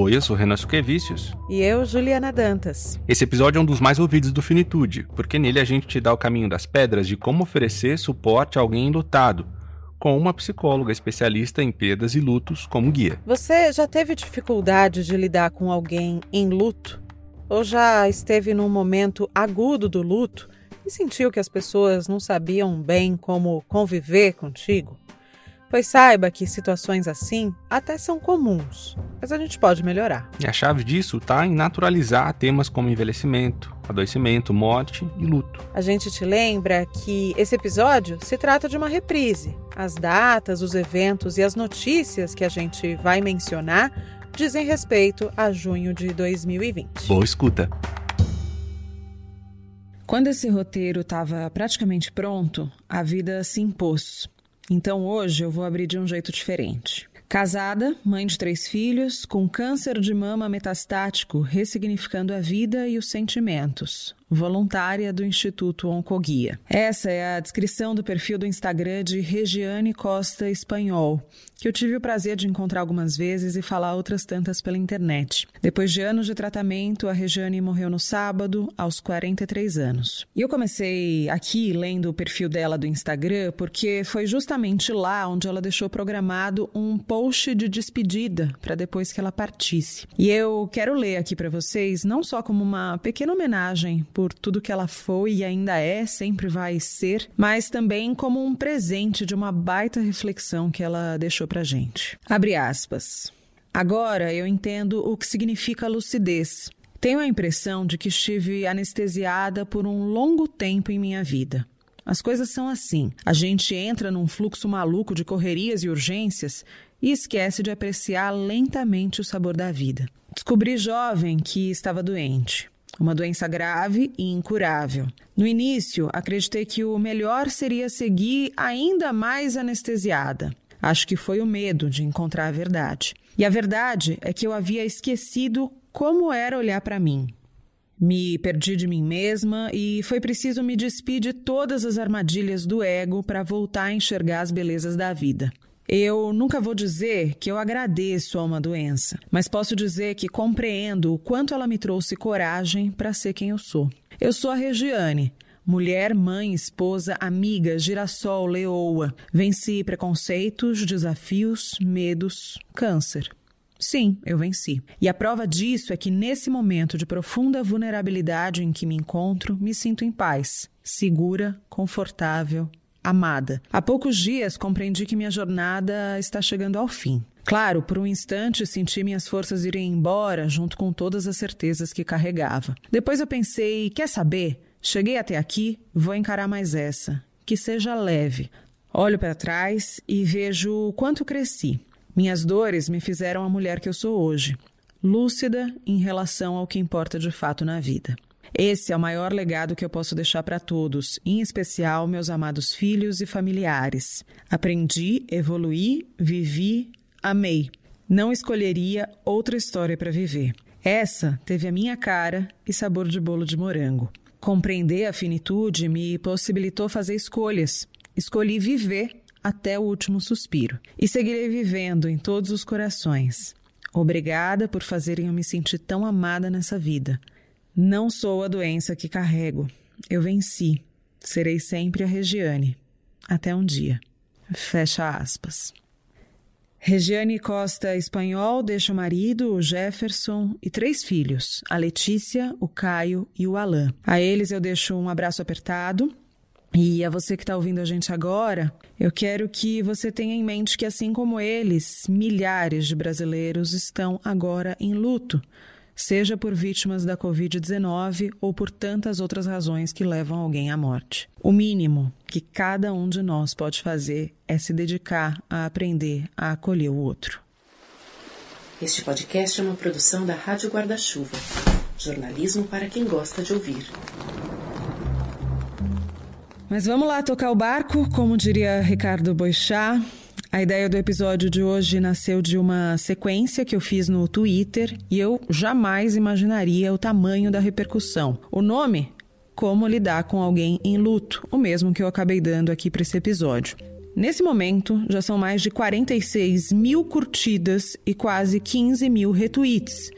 Oi, eu sou Renan Suquevicius. E eu, Juliana Dantas. Esse episódio é um dos mais ouvidos do Finitude, porque nele a gente te dá o caminho das pedras de como oferecer suporte a alguém enlutado, com uma psicóloga especialista em perdas e lutos como guia. Você já teve dificuldade de lidar com alguém em luto? Ou já esteve num momento agudo do luto e sentiu que as pessoas não sabiam bem como conviver contigo? Pois saiba que situações assim até são comuns, mas a gente pode melhorar. E a chave disso está em naturalizar temas como envelhecimento, adoecimento, morte e luto. A gente te lembra que esse episódio se trata de uma reprise. As datas, os eventos e as notícias que a gente vai mencionar dizem respeito a junho de 2020. Boa escuta! Quando esse roteiro estava praticamente pronto, a vida se impôs. Então hoje eu vou abrir de um jeito diferente. Casada, mãe de três filhos, com câncer de mama metastático, ressignificando a vida e os sentimentos voluntária do Instituto Oncoguia. Essa é a descrição do perfil do Instagram de Regiane Costa Espanhol, que eu tive o prazer de encontrar algumas vezes e falar outras tantas pela internet. Depois de anos de tratamento, a Regiane morreu no sábado, aos 43 anos. E eu comecei aqui lendo o perfil dela do Instagram porque foi justamente lá onde ela deixou programado um post de despedida para depois que ela partisse. E eu quero ler aqui para vocês não só como uma pequena homenagem por tudo que ela foi e ainda é, sempre vai ser, mas também como um presente de uma baita reflexão que ela deixou pra gente. Abre aspas. Agora eu entendo o que significa lucidez. Tenho a impressão de que estive anestesiada por um longo tempo em minha vida. As coisas são assim. A gente entra num fluxo maluco de correrias e urgências e esquece de apreciar lentamente o sabor da vida. Descobri jovem que estava doente uma doença grave e incurável. No início, acreditei que o melhor seria seguir ainda mais anestesiada. Acho que foi o medo de encontrar a verdade. E a verdade é que eu havia esquecido como era olhar para mim. Me perdi de mim mesma e foi preciso me despedir de todas as armadilhas do ego para voltar a enxergar as belezas da vida. Eu nunca vou dizer que eu agradeço a uma doença, mas posso dizer que compreendo o quanto ela me trouxe coragem para ser quem eu sou. Eu sou a Regiane, mulher, mãe, esposa, amiga, girassol, leoa. Venci preconceitos, desafios, medos, câncer. Sim, eu venci. E a prova disso é que nesse momento de profunda vulnerabilidade em que me encontro, me sinto em paz, segura, confortável, amada. Há poucos dias compreendi que minha jornada está chegando ao fim. Claro, por um instante senti minhas forças irem embora, junto com todas as certezas que carregava. Depois eu pensei: quer saber? Cheguei até aqui, vou encarar mais essa. Que seja leve. Olho para trás e vejo o quanto cresci. Minhas dores me fizeram a mulher que eu sou hoje, lúcida em relação ao que importa de fato na vida. Esse é o maior legado que eu posso deixar para todos, em especial meus amados filhos e familiares. Aprendi, evoluí, vivi, amei. Não escolheria outra história para viver. Essa teve a minha cara e sabor de bolo de morango. Compreender a finitude me possibilitou fazer escolhas. Escolhi viver até o último suspiro. E seguirei vivendo em todos os corações. Obrigada por fazerem eu me sentir tão amada nessa vida. Não sou a doença que carrego. Eu venci. Serei sempre a Regiane. Até um dia. Fecha aspas. Regiane Costa Espanhol deixa o marido, o Jefferson, e três filhos, a Letícia, o Caio e o Alain. A eles eu deixo um abraço apertado. E a você que está ouvindo a gente agora, eu quero que você tenha em mente que, assim como eles, milhares de brasileiros estão agora em luto seja por vítimas da Covid-19 ou por tantas outras razões que levam alguém à morte. O mínimo que cada um de nós pode fazer é se dedicar a aprender a acolher o outro. Este podcast é uma produção da Rádio Guarda-Chuva. Jornalismo para quem gosta de ouvir. Mas vamos lá tocar o barco, como diria Ricardo Boixá. A ideia do episódio de hoje nasceu de uma sequência que eu fiz no Twitter e eu jamais imaginaria o tamanho da repercussão. O nome? Como lidar com alguém em luto, o mesmo que eu acabei dando aqui para esse episódio. Nesse momento, já são mais de 46 mil curtidas e quase 15 mil retweets.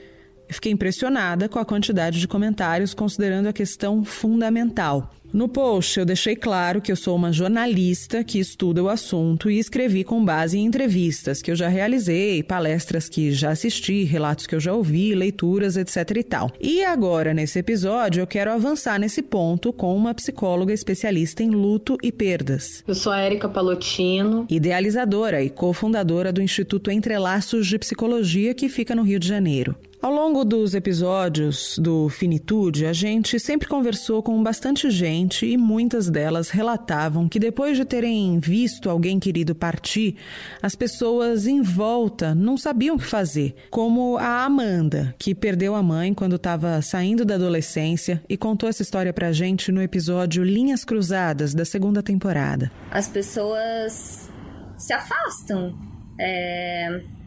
Fiquei impressionada com a quantidade de comentários, considerando a questão fundamental. No post, eu deixei claro que eu sou uma jornalista que estuda o assunto e escrevi com base em entrevistas que eu já realizei, palestras que já assisti, relatos que eu já ouvi, leituras, etc e tal. E agora, nesse episódio, eu quero avançar nesse ponto com uma psicóloga especialista em luto e perdas. Eu sou a Érica Palotino, idealizadora e cofundadora do Instituto Entrelaços de Psicologia que fica no Rio de Janeiro. Ao longo dos episódios do Finitude, a gente sempre conversou com bastante gente e muitas delas relatavam que depois de terem visto alguém querido partir, as pessoas em volta não sabiam o que fazer, como a Amanda, que perdeu a mãe quando estava saindo da adolescência e contou essa história pra gente no episódio Linhas Cruzadas da segunda temporada. As pessoas se afastam. É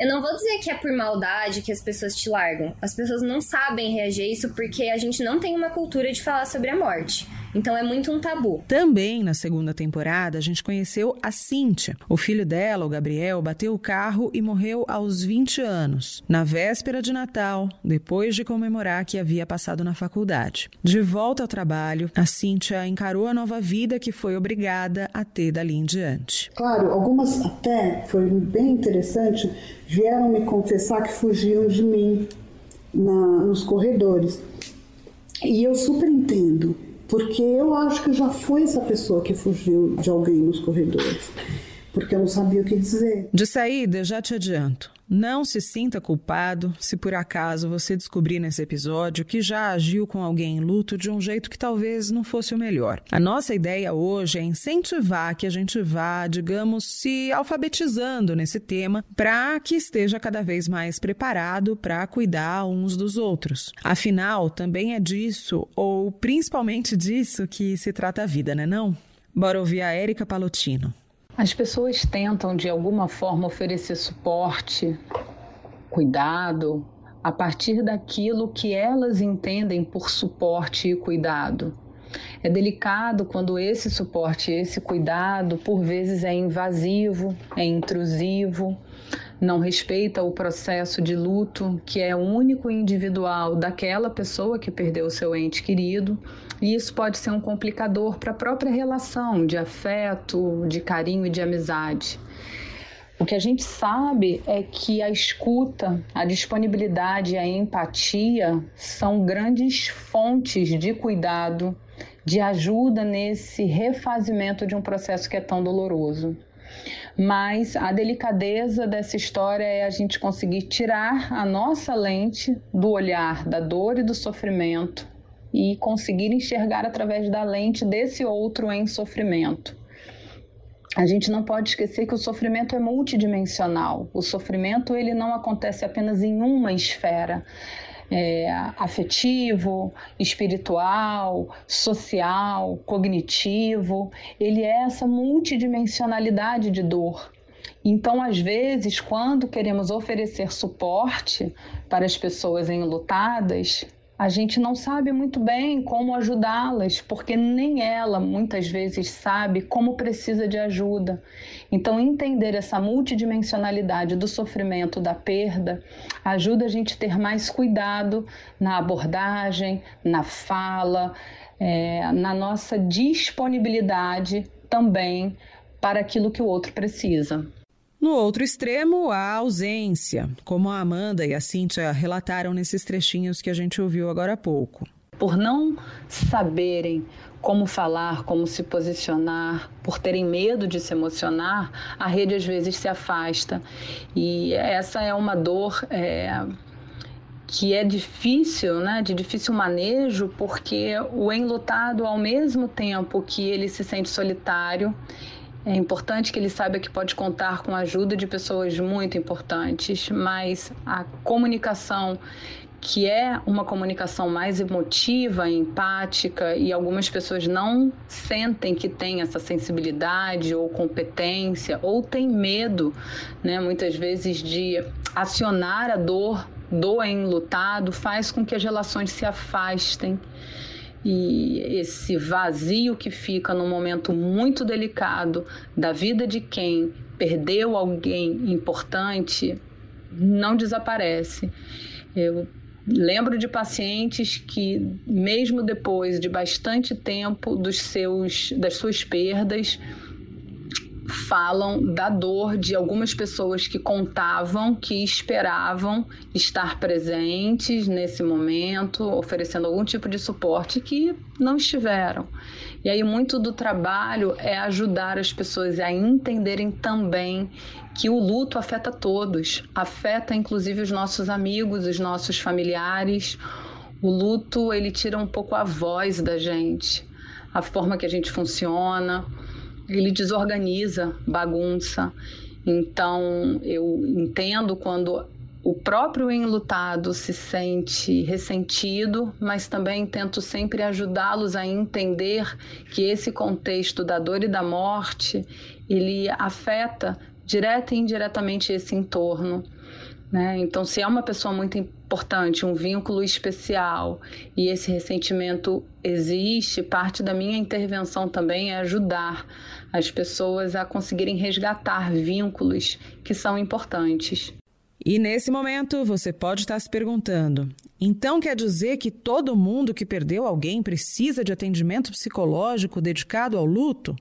eu não vou dizer que é por maldade que as pessoas te largam. As pessoas não sabem reagir a isso porque a gente não tem uma cultura de falar sobre a morte. Então é muito um tabu. Também na segunda temporada, a gente conheceu a Cíntia. O filho dela, o Gabriel, bateu o carro e morreu aos 20 anos, na véspera de Natal, depois de comemorar que havia passado na faculdade. De volta ao trabalho, a Cíntia encarou a nova vida que foi obrigada a ter dali em diante. Claro, algumas até, foi bem interessante, vieram me confessar que fugiam de mim na, nos corredores. E eu super entendo porque eu acho que já fui essa pessoa que fugiu de alguém nos corredores. Porque eu não sabia o que dizer. De saída, já te adianto. Não se sinta culpado se por acaso você descobrir nesse episódio que já agiu com alguém em luto de um jeito que talvez não fosse o melhor. A nossa ideia hoje é incentivar que a gente vá, digamos, se alfabetizando nesse tema para que esteja cada vez mais preparado para cuidar uns dos outros. Afinal, também é disso, ou principalmente disso, que se trata a vida, né não? Bora ouvir a Érica Palotino. As pessoas tentam de alguma forma oferecer suporte, cuidado, a partir daquilo que elas entendem por suporte e cuidado. É delicado quando esse suporte, esse cuidado, por vezes é invasivo, é intrusivo, não respeita o processo de luto que é único e individual daquela pessoa que perdeu o seu ente querido. E isso pode ser um complicador para a própria relação de afeto, de carinho e de amizade. O que a gente sabe é que a escuta, a disponibilidade e a empatia são grandes fontes de cuidado, de ajuda nesse refazimento de um processo que é tão doloroso. Mas a delicadeza dessa história é a gente conseguir tirar a nossa lente do olhar da dor e do sofrimento e conseguir enxergar através da lente desse outro em sofrimento. A gente não pode esquecer que o sofrimento é multidimensional. O sofrimento ele não acontece apenas em uma esfera é, afetivo, espiritual, social, cognitivo. Ele é essa multidimensionalidade de dor. Então, às vezes, quando queremos oferecer suporte para as pessoas enlutadas, a gente não sabe muito bem como ajudá-las, porque nem ela muitas vezes sabe como precisa de ajuda. Então, entender essa multidimensionalidade do sofrimento, da perda, ajuda a gente a ter mais cuidado na abordagem, na fala, é, na nossa disponibilidade também para aquilo que o outro precisa. No outro extremo, a ausência, como a Amanda e a Cíntia relataram nesses trechinhos que a gente ouviu agora há pouco. Por não saberem como falar, como se posicionar, por terem medo de se emocionar, a rede às vezes se afasta. E essa é uma dor é, que é difícil, né, de difícil manejo, porque o enlutado, ao mesmo tempo que ele se sente solitário, é importante que ele saiba que pode contar com a ajuda de pessoas muito importantes, mas a comunicação que é uma comunicação mais emotiva, empática, e algumas pessoas não sentem que tem essa sensibilidade ou competência, ou tem medo, né, muitas vezes, de acionar a dor do enlutado, faz com que as relações se afastem. E esse vazio que fica num momento muito delicado da vida de quem perdeu alguém importante não desaparece. Eu lembro de pacientes que mesmo depois de bastante tempo dos seus das suas perdas falam da dor de algumas pessoas que contavam, que esperavam estar presentes nesse momento, oferecendo algum tipo de suporte que não estiveram. E aí muito do trabalho é ajudar as pessoas a entenderem também que o luto afeta todos, afeta inclusive os nossos amigos, os nossos familiares. O luto, ele tira um pouco a voz da gente, a forma que a gente funciona ele desorganiza, bagunça. Então, eu entendo quando o próprio enlutado se sente ressentido, mas também tento sempre ajudá-los a entender que esse contexto da dor e da morte, ele afeta direta e indiretamente esse entorno. Né? Então, se é uma pessoa muito importante, um vínculo especial e esse ressentimento existe, parte da minha intervenção também é ajudar as pessoas a conseguirem resgatar vínculos que são importantes. E nesse momento você pode estar se perguntando: então quer dizer que todo mundo que perdeu alguém precisa de atendimento psicológico dedicado ao luto?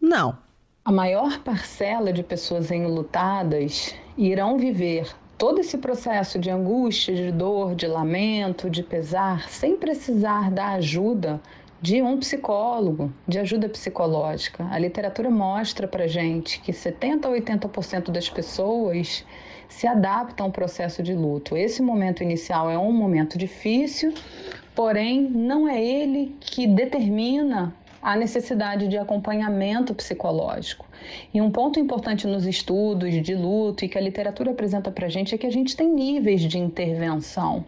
Não. A maior parcela de pessoas enlutadas irão viver todo esse processo de angústia, de dor, de lamento, de pesar, sem precisar da ajuda de um psicólogo, de ajuda psicológica. A literatura mostra para gente que 70 a 80% das pessoas se adaptam ao processo de luto. Esse momento inicial é um momento difícil, porém não é ele que determina a necessidade de acompanhamento psicológico. E um ponto importante nos estudos de luto e que a literatura apresenta para gente é que a gente tem níveis de intervenção.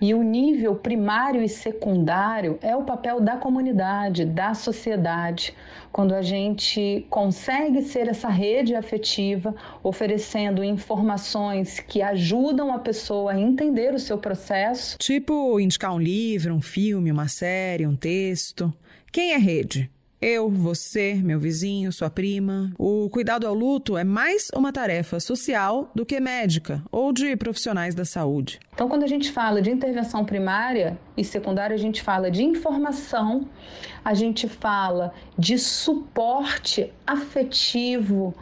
E o nível primário e secundário é o papel da comunidade, da sociedade, quando a gente consegue ser essa rede afetiva, oferecendo informações que ajudam a pessoa a entender o seu processo. Tipo indicar um livro, um filme, uma série, um texto. Quem é rede? Eu, você, meu vizinho, sua prima. O cuidado ao luto é mais uma tarefa social do que médica ou de profissionais da saúde. Então, quando a gente fala de intervenção primária e secundária, a gente fala de informação, a gente fala de suporte afetivo,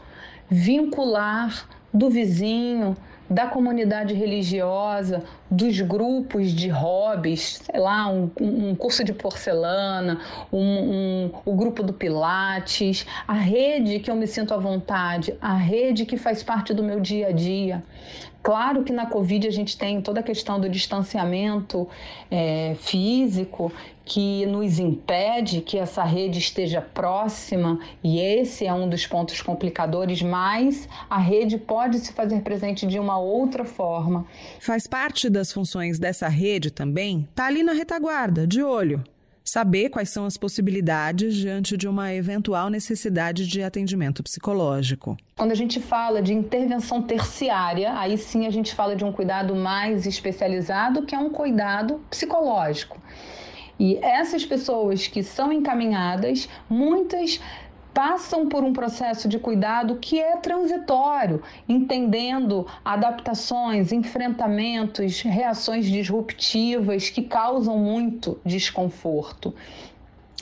vincular do vizinho, da comunidade religiosa, dos grupos de hobbies, sei lá, um, um curso de porcelana, um, um, o grupo do Pilates, a rede que eu me sinto à vontade, a rede que faz parte do meu dia a dia. Claro que na Covid a gente tem toda a questão do distanciamento é, físico que nos impede que essa rede esteja próxima, e esse é um dos pontos complicadores, mas a rede pode se fazer presente de uma outra forma. Faz parte das funções dessa rede também, tá ali na retaguarda, de olho saber quais são as possibilidades diante de uma eventual necessidade de atendimento psicológico. Quando a gente fala de intervenção terciária, aí sim a gente fala de um cuidado mais especializado, que é um cuidado psicológico. E essas pessoas que são encaminhadas, muitas passam por um processo de cuidado que é transitório, entendendo adaptações, enfrentamentos, reações disruptivas que causam muito desconforto.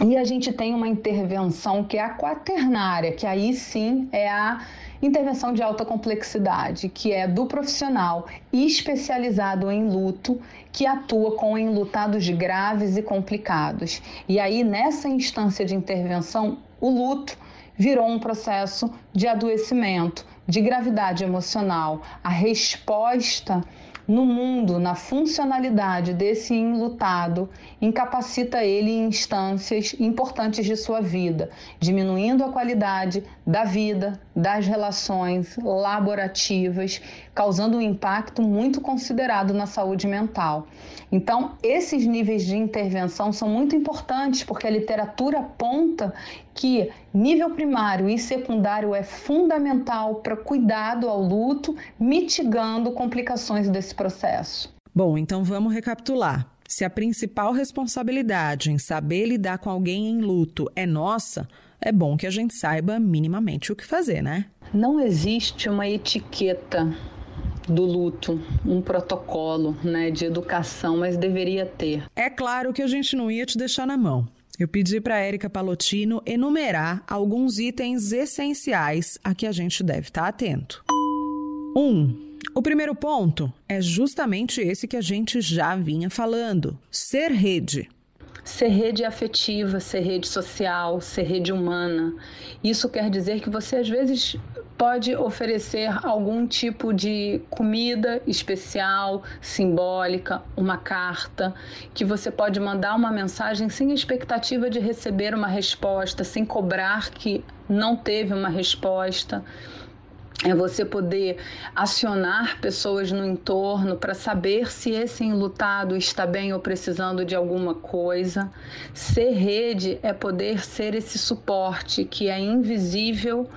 E a gente tem uma intervenção que é a quaternária, que aí sim é a intervenção de alta complexidade, que é do profissional especializado em luto, que atua com enlutados graves e complicados. E aí, nessa instância de intervenção, o luto virou um processo de adoecimento, de gravidade emocional. A resposta no mundo, na funcionalidade desse enlutado, incapacita ele em instâncias importantes de sua vida, diminuindo a qualidade da vida, das relações laborativas, causando um impacto muito considerado na saúde mental. Então, esses níveis de intervenção são muito importantes porque a literatura aponta que nível primário e secundário é fundamental para cuidado ao luto, mitigando complicações desse processo. Bom, então vamos recapitular. Se a principal responsabilidade em saber lidar com alguém em luto é nossa, é bom que a gente saiba minimamente o que fazer, né? Não existe uma etiqueta do luto, um protocolo né, de educação, mas deveria ter. É claro que a gente não ia te deixar na mão. Eu pedi para Érica Palotino enumerar alguns itens essenciais a que a gente deve estar tá atento. 1. Um, o primeiro ponto é justamente esse que a gente já vinha falando: ser rede ser rede afetiva, ser rede social, ser rede humana. Isso quer dizer que você às vezes pode oferecer algum tipo de comida especial, simbólica, uma carta, que você pode mandar uma mensagem sem expectativa de receber uma resposta, sem cobrar que não teve uma resposta é você poder acionar pessoas no entorno para saber se esse enlutado está bem ou precisando de alguma coisa. Ser rede é poder ser esse suporte que é invisível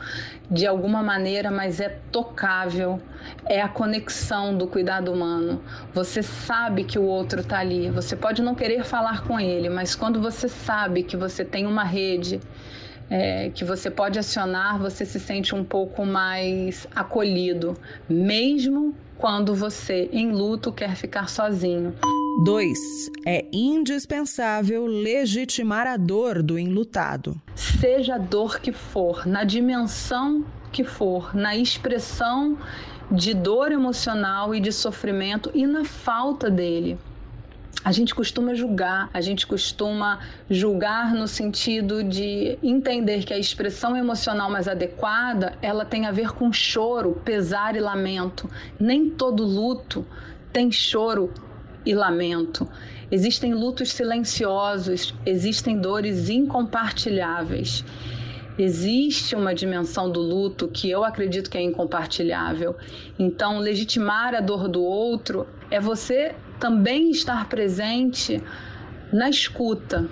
de alguma maneira, mas é tocável. É a conexão do cuidado humano. Você sabe que o outro está ali. Você pode não querer falar com ele, mas quando você sabe que você tem uma rede é, que você pode acionar, você se sente um pouco mais acolhido, mesmo quando você, em luto, quer ficar sozinho. 2. É indispensável legitimar a dor do enlutado. Seja a dor que for, na dimensão que for, na expressão de dor emocional e de sofrimento e na falta dele a gente costuma julgar, a gente costuma julgar no sentido de entender que a expressão emocional mais adequada, ela tem a ver com choro, pesar e lamento. Nem todo luto tem choro e lamento. Existem lutos silenciosos, existem dores incompartilháveis. Existe uma dimensão do luto que eu acredito que é incompartilhável. Então, legitimar a dor do outro é você também estar presente na escuta,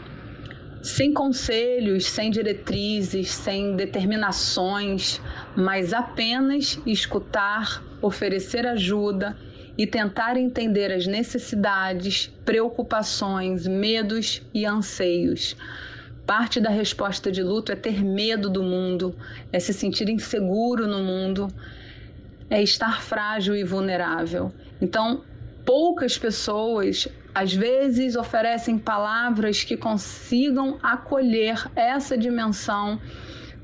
sem conselhos, sem diretrizes, sem determinações, mas apenas escutar, oferecer ajuda e tentar entender as necessidades, preocupações, medos e anseios. Parte da resposta de luto é ter medo do mundo, é se sentir inseguro no mundo, é estar frágil e vulnerável. Então, poucas pessoas às vezes oferecem palavras que consigam acolher essa dimensão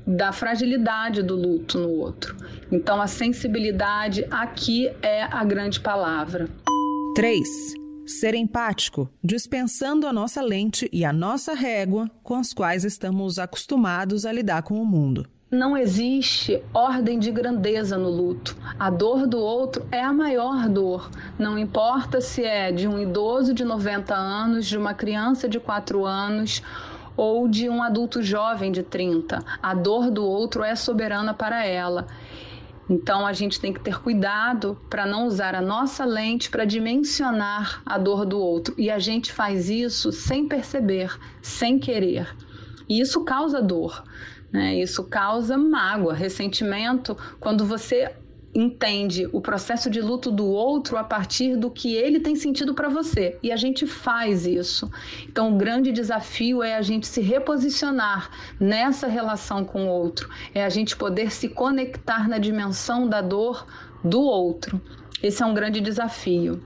da fragilidade do luto no outro. Então a sensibilidade aqui é a grande palavra. 3. Ser empático, dispensando a nossa lente e a nossa régua com as quais estamos acostumados a lidar com o mundo. Não existe ordem de grandeza no luto. A dor do outro é a maior dor. Não importa se é de um idoso de 90 anos, de uma criança de 4 anos ou de um adulto jovem de 30. A dor do outro é soberana para ela. Então a gente tem que ter cuidado para não usar a nossa lente para dimensionar a dor do outro. E a gente faz isso sem perceber, sem querer. E isso causa dor. Né? Isso causa mágoa, ressentimento, quando você entende o processo de luto do outro a partir do que ele tem sentido para você. E a gente faz isso. Então, o grande desafio é a gente se reposicionar nessa relação com o outro, é a gente poder se conectar na dimensão da dor do outro. Esse é um grande desafio.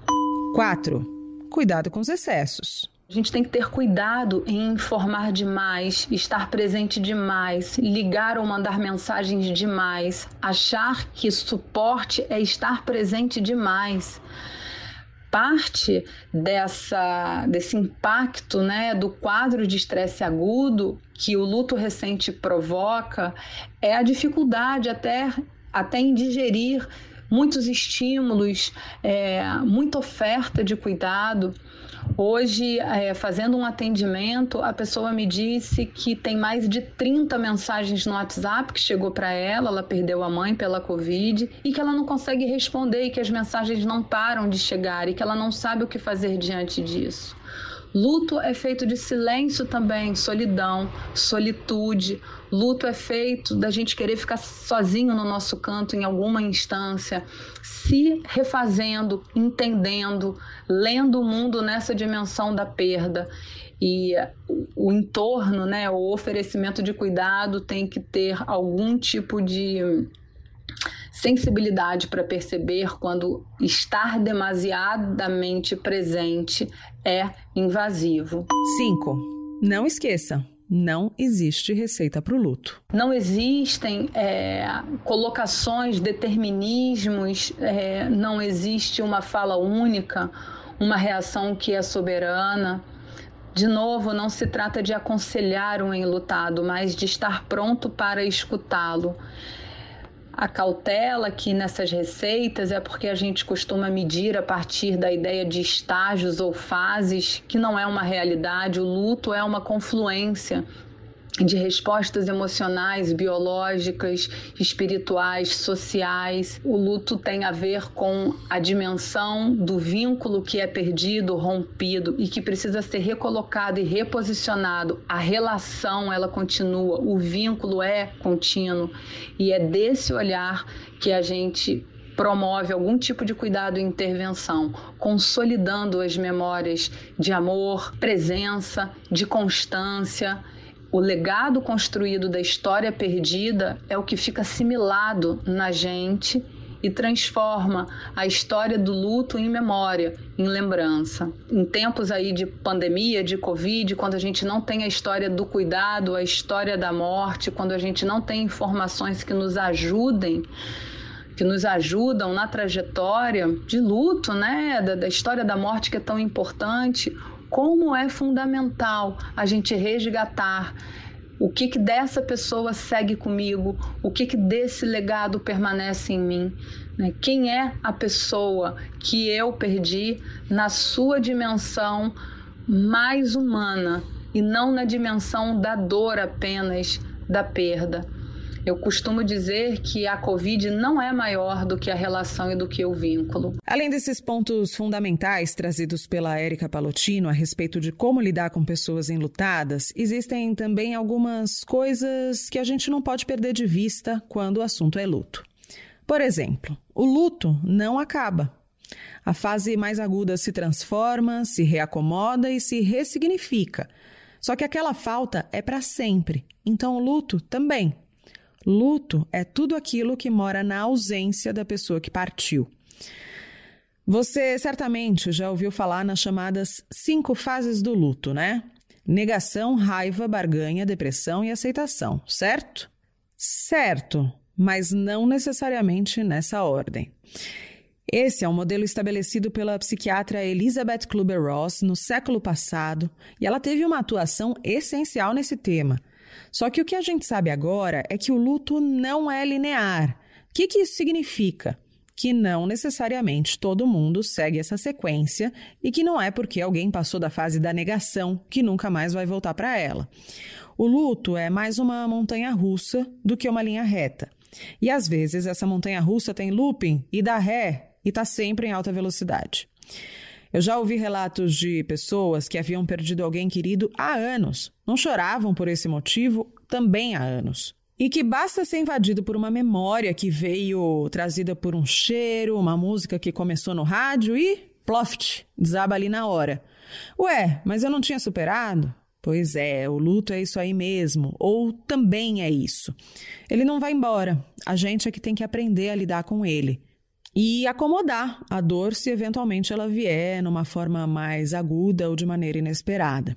4. Cuidado com os excessos. A gente tem que ter cuidado em informar demais, estar presente demais, ligar ou mandar mensagens demais, achar que suporte é estar presente demais. Parte dessa, desse impacto né, do quadro de estresse agudo que o luto recente provoca é a dificuldade até, até em digerir muitos estímulos, é, muita oferta de cuidado. Hoje, é, fazendo um atendimento, a pessoa me disse que tem mais de 30 mensagens no WhatsApp que chegou para ela, ela perdeu a mãe pela Covid e que ela não consegue responder e que as mensagens não param de chegar e que ela não sabe o que fazer diante disso. Luto é feito de silêncio também, solidão, solitude. Luto é feito da gente querer ficar sozinho no nosso canto em alguma instância, se refazendo, entendendo, lendo o mundo nessa dimensão da perda. E o entorno, né, o oferecimento de cuidado tem que ter algum tipo de sensibilidade para perceber quando estar demasiadamente presente é invasivo. 5. Não esqueça. Não existe receita para o luto. Não existem é, colocações, determinismos, é, não existe uma fala única, uma reação que é soberana. De novo, não se trata de aconselhar um enlutado, mas de estar pronto para escutá-lo. A cautela aqui nessas receitas é porque a gente costuma medir a partir da ideia de estágios ou fases, que não é uma realidade. O luto é uma confluência de respostas emocionais, biológicas, espirituais, sociais. O luto tem a ver com a dimensão do vínculo que é perdido, rompido e que precisa ser recolocado e reposicionado. A relação, ela continua, o vínculo é contínuo e é desse olhar que a gente promove algum tipo de cuidado e intervenção, consolidando as memórias de amor, presença, de constância o legado construído da história perdida é o que fica assimilado na gente e transforma a história do luto em memória, em lembrança. Em tempos aí de pandemia, de Covid, quando a gente não tem a história do cuidado, a história da morte, quando a gente não tem informações que nos ajudem, que nos ajudam na trajetória de luto, né, da, da história da morte que é tão importante, como é fundamental a gente resgatar o que, que dessa pessoa segue comigo, o que, que desse legado permanece em mim. Né? Quem é a pessoa que eu perdi na sua dimensão mais humana e não na dimensão da dor apenas da perda. Eu costumo dizer que a Covid não é maior do que a relação e do que o vínculo. Além desses pontos fundamentais trazidos pela Érica Palotino a respeito de como lidar com pessoas enlutadas, existem também algumas coisas que a gente não pode perder de vista quando o assunto é luto. Por exemplo, o luto não acaba. A fase mais aguda se transforma, se reacomoda e se ressignifica. Só que aquela falta é para sempre, então o luto também. Luto é tudo aquilo que mora na ausência da pessoa que partiu. Você certamente já ouviu falar nas chamadas cinco fases do luto, né? Negação, raiva, barganha, depressão e aceitação, certo? Certo, mas não necessariamente nessa ordem. Esse é um modelo estabelecido pela psiquiatra Elizabeth Kluber-Ross no século passado e ela teve uma atuação essencial nesse tema. Só que o que a gente sabe agora é que o luto não é linear. O que, que isso significa? Que não necessariamente todo mundo segue essa sequência e que não é porque alguém passou da fase da negação que nunca mais vai voltar para ela. O luto é mais uma montanha russa do que uma linha reta. E às vezes essa montanha russa tem looping e dá ré e está sempre em alta velocidade. Eu já ouvi relatos de pessoas que haviam perdido alguém querido há anos, não choravam por esse motivo também há anos. E que basta ser invadido por uma memória que veio trazida por um cheiro, uma música que começou no rádio e ploft, desaba ali na hora. Ué, mas eu não tinha superado? Pois é, o luto é isso aí mesmo, ou também é isso. Ele não vai embora, a gente é que tem que aprender a lidar com ele e acomodar a dor se eventualmente ela vier numa forma mais aguda ou de maneira inesperada.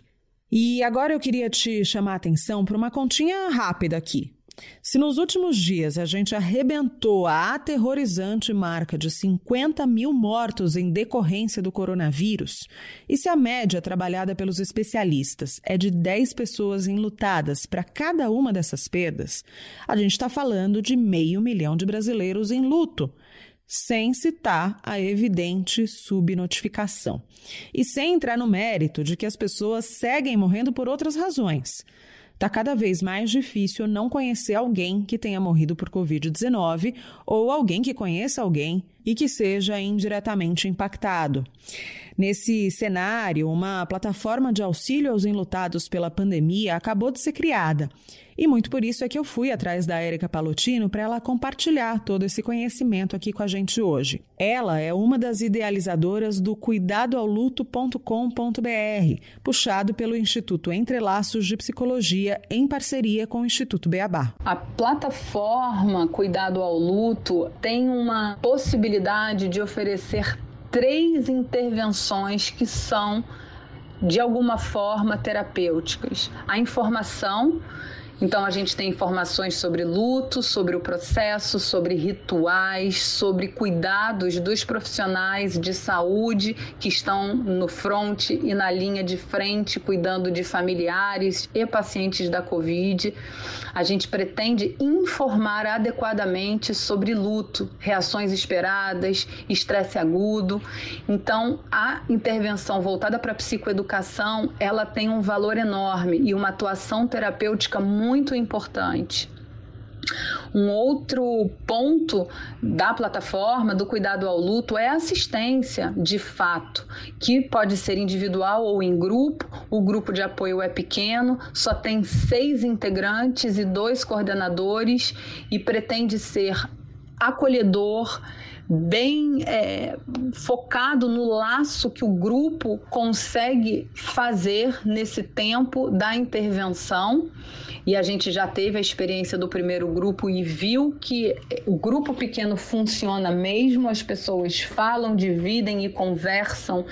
E agora eu queria te chamar a atenção para uma continha rápida aqui. Se nos últimos dias a gente arrebentou a aterrorizante marca de 50 mil mortos em decorrência do coronavírus, e se a média trabalhada pelos especialistas é de 10 pessoas enlutadas para cada uma dessas perdas, a gente está falando de meio milhão de brasileiros em luto, sem citar a evidente subnotificação. E sem entrar no mérito de que as pessoas seguem morrendo por outras razões. Está cada vez mais difícil não conhecer alguém que tenha morrido por Covid-19 ou alguém que conheça alguém e que seja indiretamente impactado. Nesse cenário, uma plataforma de auxílio aos enlutados pela pandemia acabou de ser criada. E muito por isso é que eu fui atrás da Érica Palotino para ela compartilhar todo esse conhecimento aqui com a gente hoje. Ela é uma das idealizadoras do cuidadoaoluto.com.br, puxado pelo Instituto Entrelaços de Psicologia em parceria com o Instituto Beabá. A plataforma Cuidado ao Luto tem uma possibilidade de oferecer três intervenções que são de alguma forma terapêuticas. A informação então a gente tem informações sobre luto, sobre o processo, sobre rituais, sobre cuidados dos profissionais de saúde que estão no front e na linha de frente cuidando de familiares e pacientes da Covid. A gente pretende informar adequadamente sobre luto, reações esperadas, estresse agudo. Então, a intervenção voltada para a psicoeducação, ela tem um valor enorme e uma atuação terapêutica muito muito importante. Um outro ponto da plataforma do cuidado ao luto é a assistência de fato, que pode ser individual ou em grupo. O grupo de apoio é pequeno, só tem seis integrantes e dois coordenadores e pretende ser acolhedor bem é, focado no laço que o grupo consegue fazer nesse tempo da intervenção. E a gente já teve a experiência do primeiro grupo e viu que o grupo pequeno funciona mesmo, as pessoas falam, dividem e conversam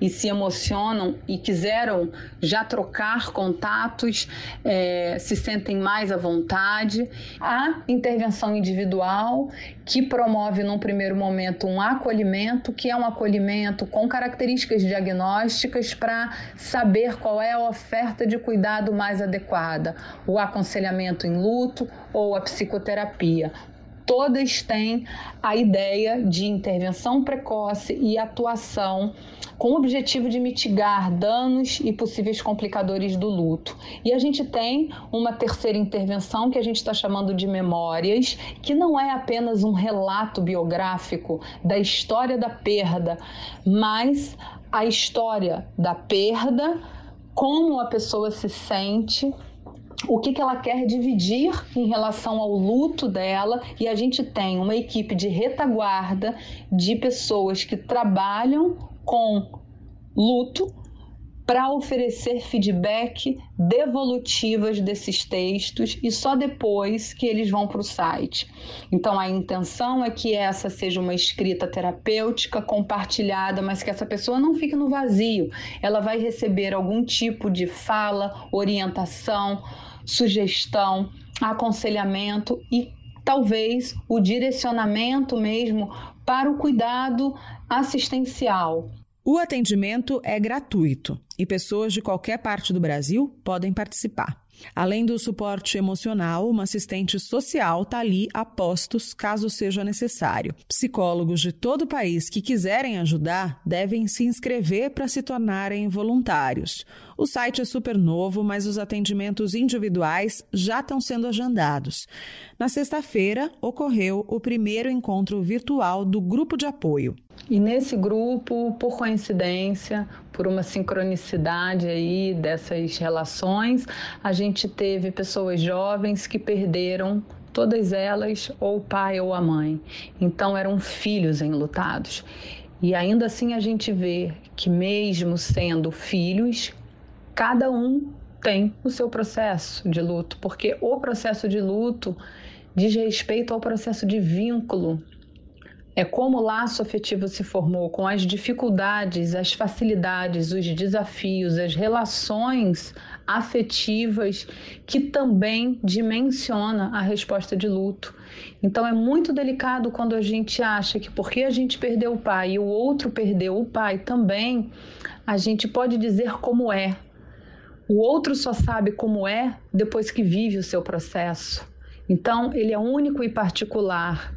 e se emocionam e quiseram já trocar contatos, é, se sentem mais à vontade. A intervenção individual que promove num primeiro momento um acolhimento, que é um acolhimento com características diagnósticas para saber qual é a oferta de cuidado mais adequada, o aconselhamento em luto ou a psicoterapia todas têm a ideia de intervenção precoce e atuação com o objetivo de mitigar danos e possíveis complicadores do luto. E a gente tem uma terceira intervenção que a gente está chamando de memórias, que não é apenas um relato biográfico da história da perda, mas a história da perda, como a pessoa se sente o que, que ela quer dividir em relação ao luto dela, e a gente tem uma equipe de retaguarda de pessoas que trabalham com luto para oferecer feedback devolutivas desses textos e só depois que eles vão para o site. Então a intenção é que essa seja uma escrita terapêutica compartilhada, mas que essa pessoa não fique no vazio. Ela vai receber algum tipo de fala, orientação, sugestão, aconselhamento e talvez o direcionamento mesmo para o cuidado assistencial. O atendimento é gratuito e pessoas de qualquer parte do Brasil podem participar. Além do suporte emocional, uma assistente social está ali a postos caso seja necessário. Psicólogos de todo o país que quiserem ajudar devem se inscrever para se tornarem voluntários. O site é super novo, mas os atendimentos individuais já estão sendo agendados. Na sexta-feira, ocorreu o primeiro encontro virtual do grupo de apoio. E nesse grupo, por coincidência, por uma sincronicidade aí dessas relações, a gente teve pessoas jovens que perderam todas elas ou o pai ou a mãe. Então eram filhos enlutados. E ainda assim a gente vê que mesmo sendo filhos, cada um tem o seu processo de luto, porque o processo de luto diz respeito ao processo de vínculo. É como o laço afetivo se formou, com as dificuldades, as facilidades, os desafios, as relações afetivas que também dimensiona a resposta de luto. Então é muito delicado quando a gente acha que porque a gente perdeu o pai e o outro perdeu o pai também, a gente pode dizer como é, o outro só sabe como é depois que vive o seu processo. Então, ele é único e particular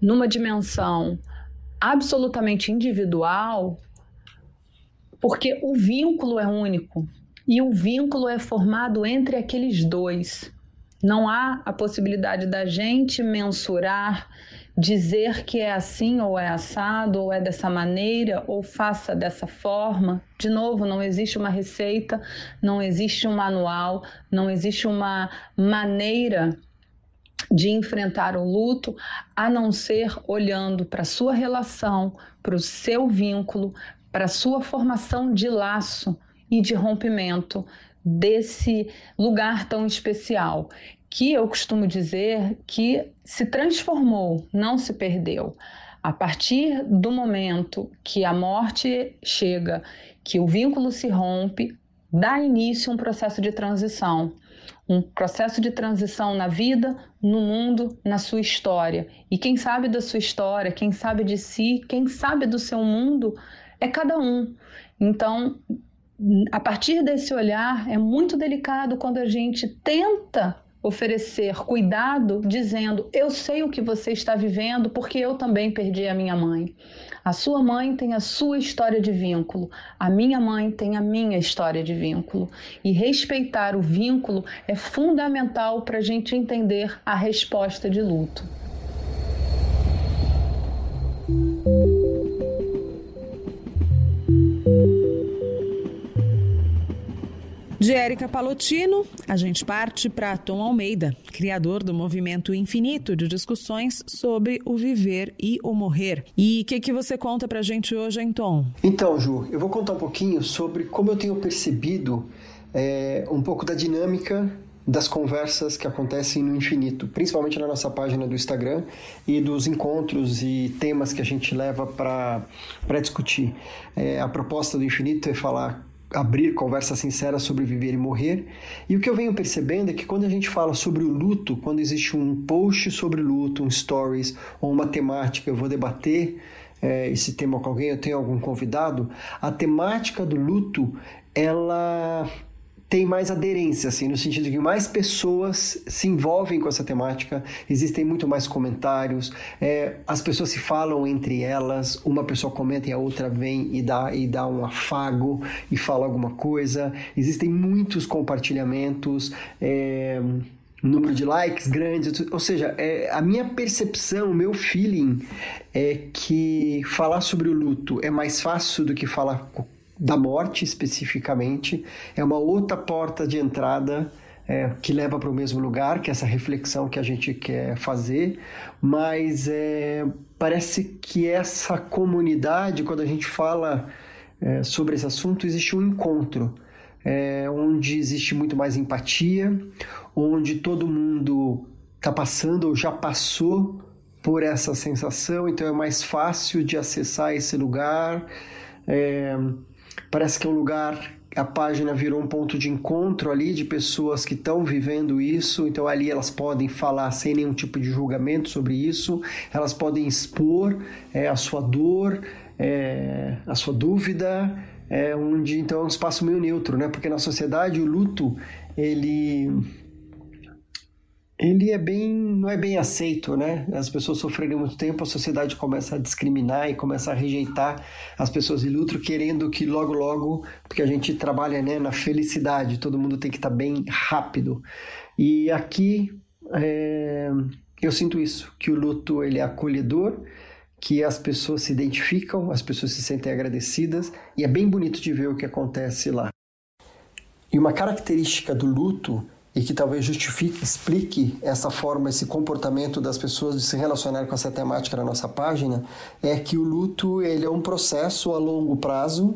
numa dimensão absolutamente individual, porque o vínculo é único e o vínculo é formado entre aqueles dois. Não há a possibilidade da gente mensurar, dizer que é assim ou é assado ou é dessa maneira ou faça dessa forma. De novo, não existe uma receita, não existe um manual, não existe uma maneira de enfrentar o luto a não ser olhando para sua relação, para o seu vínculo, para sua formação de laço e de rompimento desse lugar tão especial, que eu costumo dizer que se transformou, não se perdeu. A partir do momento que a morte chega, que o vínculo se rompe, dá início um processo de transição. Um processo de transição na vida, no mundo, na sua história. E quem sabe da sua história, quem sabe de si, quem sabe do seu mundo, é cada um. Então, a partir desse olhar, é muito delicado quando a gente tenta oferecer cuidado, dizendo: Eu sei o que você está vivendo porque eu também perdi a minha mãe. A sua mãe tem a sua história de vínculo, a minha mãe tem a minha história de vínculo. E respeitar o vínculo é fundamental para a gente entender a resposta de luto. De Érica Palotino, a gente parte para Tom Almeida, criador do movimento infinito de discussões sobre o viver e o morrer. E o que, que você conta para a gente hoje, hein, Tom? Então, Ju, eu vou contar um pouquinho sobre como eu tenho percebido é, um pouco da dinâmica das conversas que acontecem no infinito, principalmente na nossa página do Instagram e dos encontros e temas que a gente leva para discutir. É, a proposta do infinito é falar abrir conversa sincera sobre viver e morrer. E o que eu venho percebendo é que quando a gente fala sobre o luto, quando existe um post sobre luto, um stories ou uma temática, eu vou debater é, esse tema com alguém, eu tenho algum convidado, a temática do luto, ela tem mais aderência, assim, no sentido de que mais pessoas se envolvem com essa temática, existem muito mais comentários, é, as pessoas se falam entre elas, uma pessoa comenta e a outra vem e dá, e dá um afago e fala alguma coisa, existem muitos compartilhamentos, é, número de likes grandes, ou seja, é, a minha percepção, o meu feeling é que falar sobre o luto é mais fácil do que falar da morte especificamente, é uma outra porta de entrada é, que leva para o mesmo lugar, que é essa reflexão que a gente quer fazer, mas é, parece que essa comunidade, quando a gente fala é, sobre esse assunto, existe um encontro. É, onde existe muito mais empatia, onde todo mundo está passando ou já passou por essa sensação, então é mais fácil de acessar esse lugar. É, Parece que é um lugar, a página virou um ponto de encontro ali de pessoas que estão vivendo isso, então ali elas podem falar sem nenhum tipo de julgamento sobre isso, elas podem expor é, a sua dor, é, a sua dúvida, é, onde então é um espaço meio neutro, né? Porque na sociedade o luto ele ele é bem, não é bem aceito, né? As pessoas sofrerem muito tempo, a sociedade começa a discriminar e começa a rejeitar as pessoas de luto, querendo que logo, logo, porque a gente trabalha né, na felicidade, todo mundo tem que estar tá bem rápido. E aqui é, eu sinto isso, que o luto ele é acolhedor, que as pessoas se identificam, as pessoas se sentem agradecidas, e é bem bonito de ver o que acontece lá. E uma característica do luto e que talvez justifique, explique essa forma, esse comportamento das pessoas de se relacionar com essa temática na nossa página, é que o luto ele é um processo a longo prazo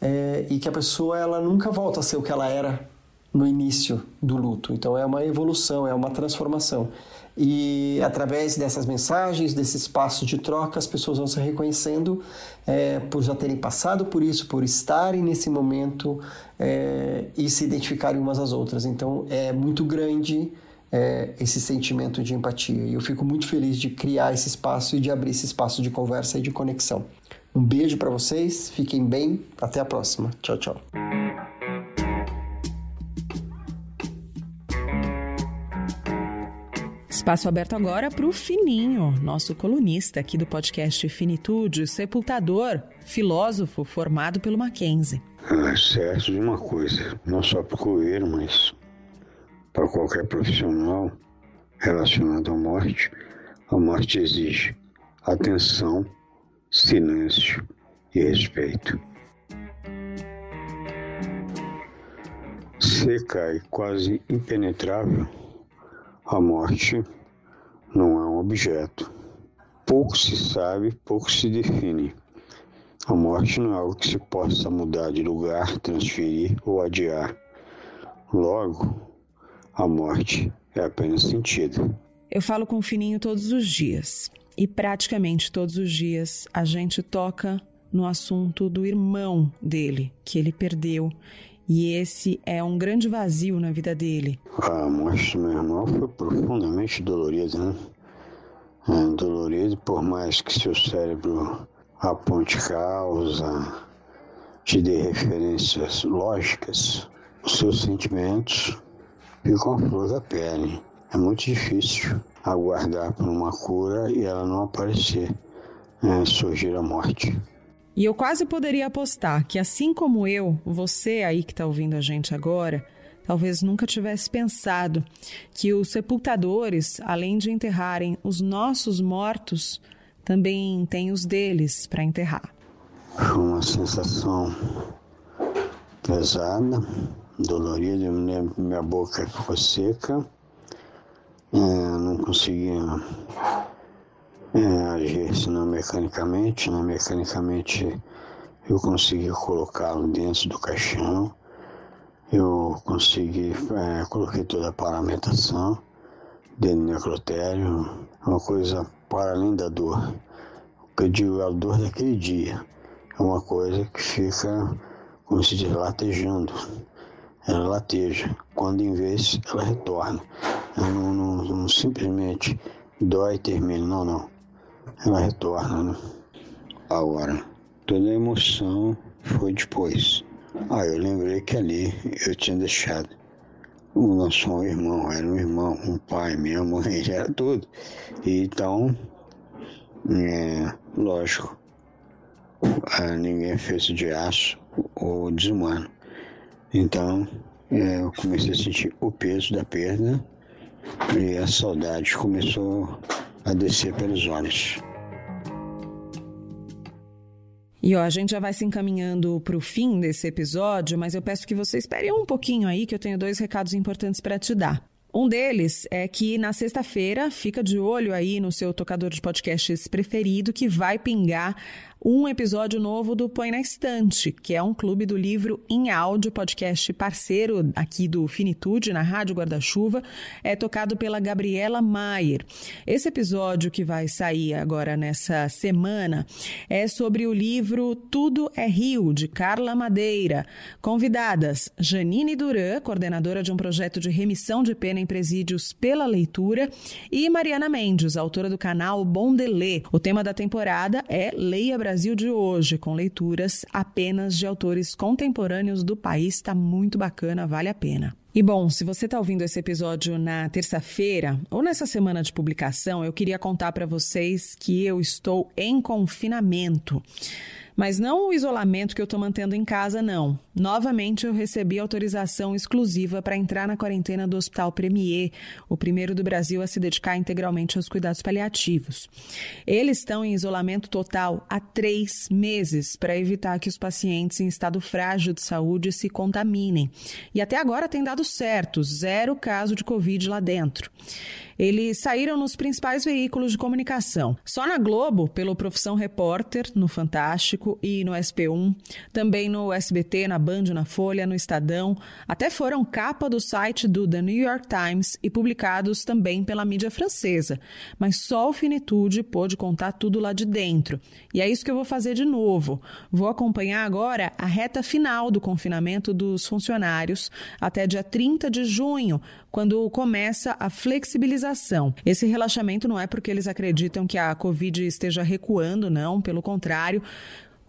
é, e que a pessoa ela nunca volta a ser o que ela era no início do luto. Então é uma evolução, é uma transformação. E através dessas mensagens, desse espaço de troca, as pessoas vão se reconhecendo é, por já terem passado por isso, por estarem nesse momento é, e se identificarem umas às outras. Então é muito grande é, esse sentimento de empatia. E eu fico muito feliz de criar esse espaço e de abrir esse espaço de conversa e de conexão. Um beijo para vocês, fiquem bem, até a próxima. Tchau, tchau. Espaço aberto agora para o Fininho, nosso colunista aqui do podcast Finitude, sepultador, filósofo formado pelo Mackenzie. É certo de uma coisa, não só para o coelho, mas para qualquer profissional relacionado à morte, A morte exige atenção, silêncio e respeito. Seca e quase impenetrável, a morte não é um objeto. Pouco se sabe, pouco se define. A morte não é algo que se possa mudar de lugar, transferir ou adiar. Logo, a morte é apenas sentido. Eu falo com o Fininho todos os dias. E praticamente todos os dias a gente toca no assunto do irmão dele, que ele perdeu e esse é um grande vazio na vida dele. A morte do meu irmão foi profundamente dolorida, né? É, dolorido, por mais que seu cérebro aponte causa, te dê referências lógicas, os seus sentimentos ficam à flor da pele. É muito difícil aguardar por uma cura e ela não aparecer, é, surgir a morte. E eu quase poderia apostar que, assim como eu, você aí que está ouvindo a gente agora, talvez nunca tivesse pensado que os sepultadores, além de enterrarem os nossos mortos, também têm os deles para enterrar. Uma sensação pesada, dolorida, minha boca ficou seca, é, não conseguia é, agir senão mecanicamente, né? mecanicamente eu consegui colocá-lo dentro do caixão, eu consegui, é, coloquei toda a paramentação dentro do necrotério, uma coisa para além da dor. O que eu digo é a dor daquele dia, é uma coisa que fica, como se diz, latejando. Ela lateja, quando em vez ela retorna. Não, não, não simplesmente dói e termina, não, não ela retorna, né? Agora, toda a emoção foi depois. Ah, eu lembrei que ali eu tinha deixado o nosso irmão, era um irmão, um pai, minha mãe, era tudo. Então, é, lógico, ah, ninguém fez de aço ou desumano. Então, é, eu comecei a sentir o peso da perda e a saudade começou a descer pelos olhos. E ó, a gente já vai se encaminhando para o fim desse episódio, mas eu peço que você espere um pouquinho aí, que eu tenho dois recados importantes para te dar. Um deles é que na sexta-feira, fica de olho aí no seu tocador de podcasts preferido, que vai pingar um episódio novo do Põe na Estante, que é um clube do livro em áudio, podcast parceiro aqui do Finitude, na Rádio Guarda-Chuva, é tocado pela Gabriela Maier. Esse episódio que vai sair agora nessa semana é sobre o livro Tudo é Rio, de Carla Madeira. Convidadas Janine Duran, coordenadora de um projeto de remissão de pena em presídios pela leitura, e Mariana Mendes, autora do canal Bom Delê. O tema da temporada é Leia Brasil Brasil de hoje, com leituras apenas de autores contemporâneos do país. Está muito bacana, vale a pena. E bom, se você está ouvindo esse episódio na terça-feira ou nessa semana de publicação, eu queria contar para vocês que eu estou em confinamento. Mas não o isolamento que eu estou mantendo em casa, não. Novamente, eu recebi autorização exclusiva para entrar na quarentena do Hospital Premier, o primeiro do Brasil a se dedicar integralmente aos cuidados paliativos. Eles estão em isolamento total há três meses para evitar que os pacientes em estado frágil de saúde se contaminem. E até agora tem dado certo, zero caso de Covid lá dentro. Eles saíram nos principais veículos de comunicação. Só na Globo, pelo Profissão Repórter, no Fantástico e no SP1, também no SBT, na Band, na Folha, no Estadão, até foram capa do site do The New York Times e publicados também pela mídia francesa. Mas só o Finitude pôde contar tudo lá de dentro. E é isso que eu vou fazer de novo. Vou acompanhar agora a reta final do confinamento dos funcionários até dia 30 de junho, quando começa a flexibilização. Esse relaxamento não é porque eles acreditam que a Covid esteja recuando, não, pelo contrário.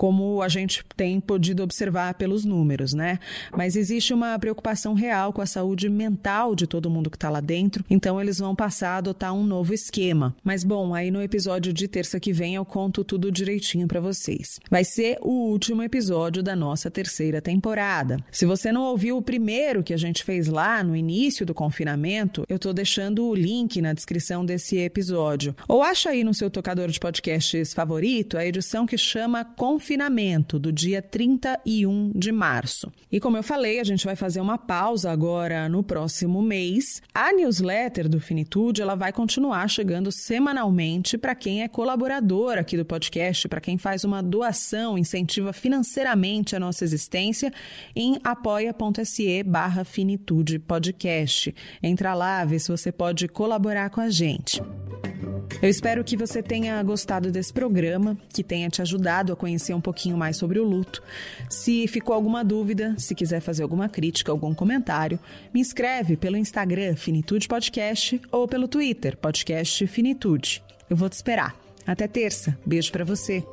Como a gente tem podido observar pelos números, né? Mas existe uma preocupação real com a saúde mental de todo mundo que está lá dentro, então eles vão passar a adotar um novo esquema. Mas bom, aí no episódio de terça que vem eu conto tudo direitinho para vocês. Vai ser o último episódio da nossa terceira temporada. Se você não ouviu o primeiro que a gente fez lá no início do confinamento, eu tô deixando o link na descrição desse episódio. Ou acha aí no seu tocador de podcasts favorito a edição que chama Confinamento, do dia 31 de março. E como eu falei, a gente vai fazer uma pausa agora no próximo mês. A newsletter do Finitude, ela vai continuar chegando semanalmente para quem é colaborador aqui do podcast, para quem faz uma doação, incentiva financeiramente a nossa existência em apoia.se barra Finitude Podcast. Entra lá, vê se você pode colaborar com a gente. Eu espero que você tenha gostado desse programa, que tenha te ajudado a conhecer um pouquinho mais sobre o luto. Se ficou alguma dúvida, se quiser fazer alguma crítica, algum comentário, me escreve pelo Instagram Finitude Podcast ou pelo Twitter Podcast Finitude. Eu vou te esperar. Até terça. Beijo para você.